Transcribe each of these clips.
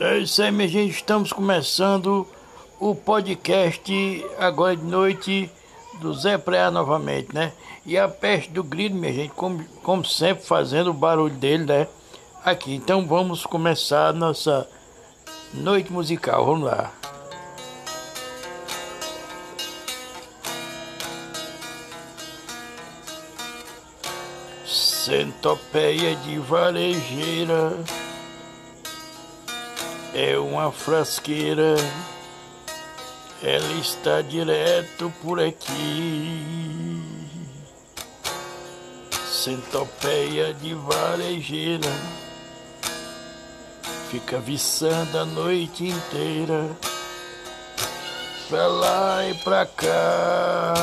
É isso aí, minha gente. Estamos começando o podcast agora de noite do Zé Preá novamente, né? E a peste do grilo, minha gente, como, como sempre, fazendo o barulho dele, né? Aqui. Então vamos começar a nossa noite musical. Vamos lá. Centopeia de varejeira é uma frasqueira, ela está direto por aqui. Centopeia de varejeira fica viçando a noite inteira, pra lá e pra cá.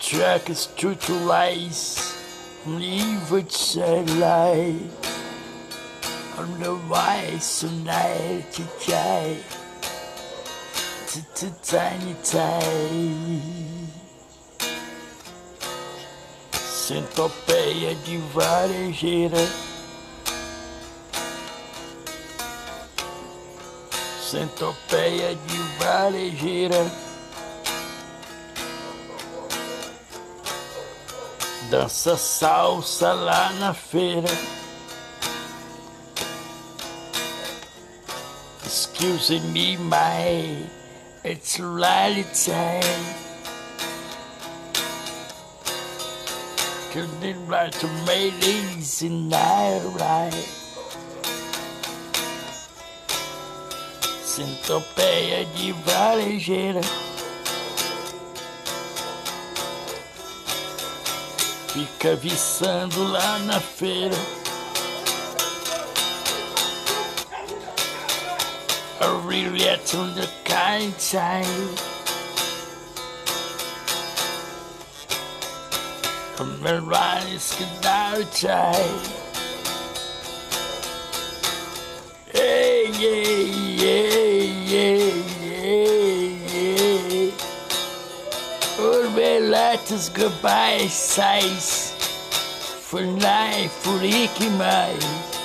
Tracks to lies, leave it light. Vad som är till dig Till tiny tay Centopeia de varejeira Centopeia de varejeira Dança salsa lá na feira Excuse me, my, it's rally time. Couldn't write to me easy night, right? Centopeia de varejeira. Fica viçando lá na feira. Really to the kind side. From the rise to outside. Hey, yeah, yeah, yeah, yeah, yeah. All my letters goodbye size. For life, for Ricky Mike.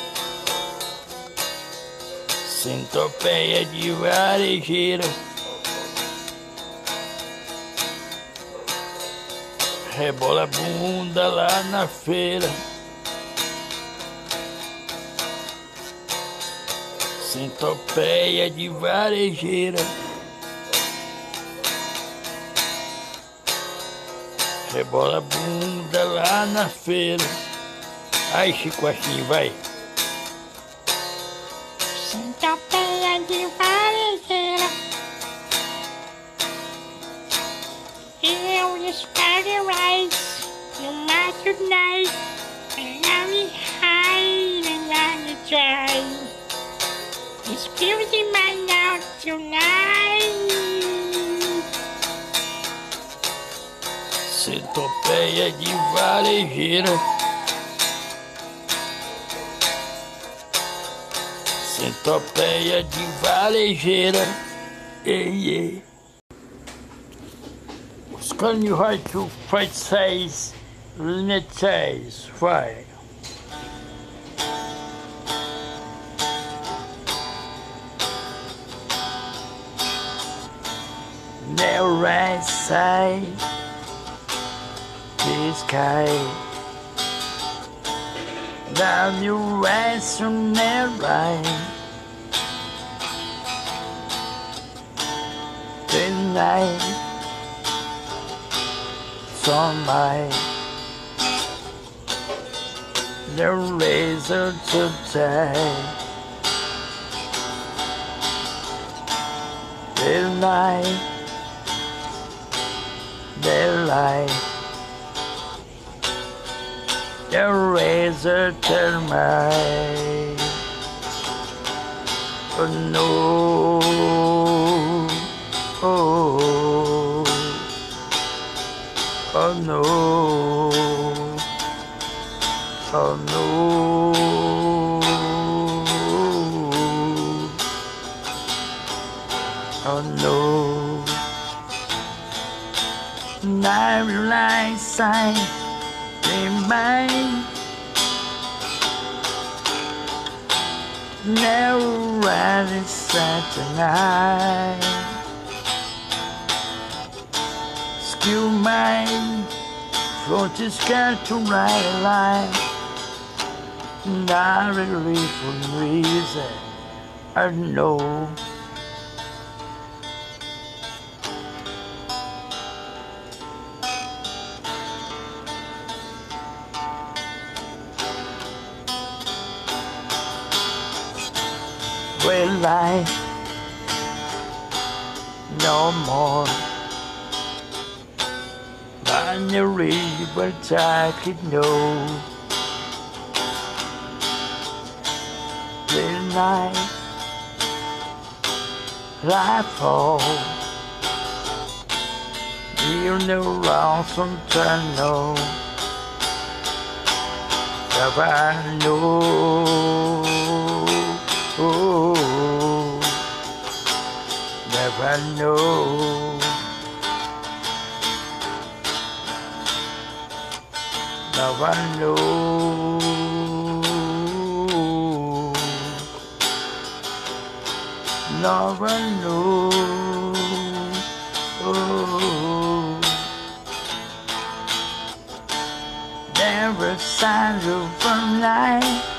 Centopeia de varejeira. Rebola bunda lá na feira. Centopeia de varejeira. Rebola bunda lá na feira. Ai, Chico, assim, vai. Tonight. And I'll be hiding on the drive. Excuse my now tonight. Centopeia de varejeira. Centopeia de varejeira. Ei, ei. Os vai to fight size. Lunates, vai. The right side, the sky. The right. Tonight, sunlight the razor today. The night, the razor to my. Oh no, oh, oh no. Oh no. Oh no. I realize I in mind. Never riding Saturday night. Skill mine, front is got to ride a line. Not really for reason, I know. Life no more. Binary, but I could know. The night, life fall. You know, wrong some tunnel. If I know, never know. Never know. Never know. Never signs of a night.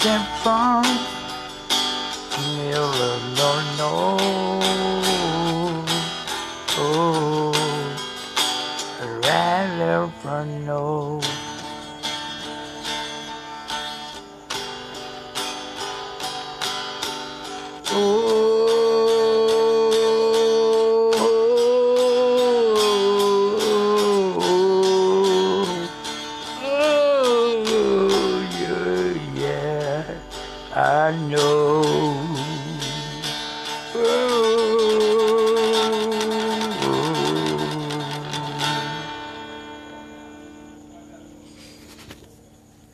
Reason to fall. Never no no. Oh, rather no. I know.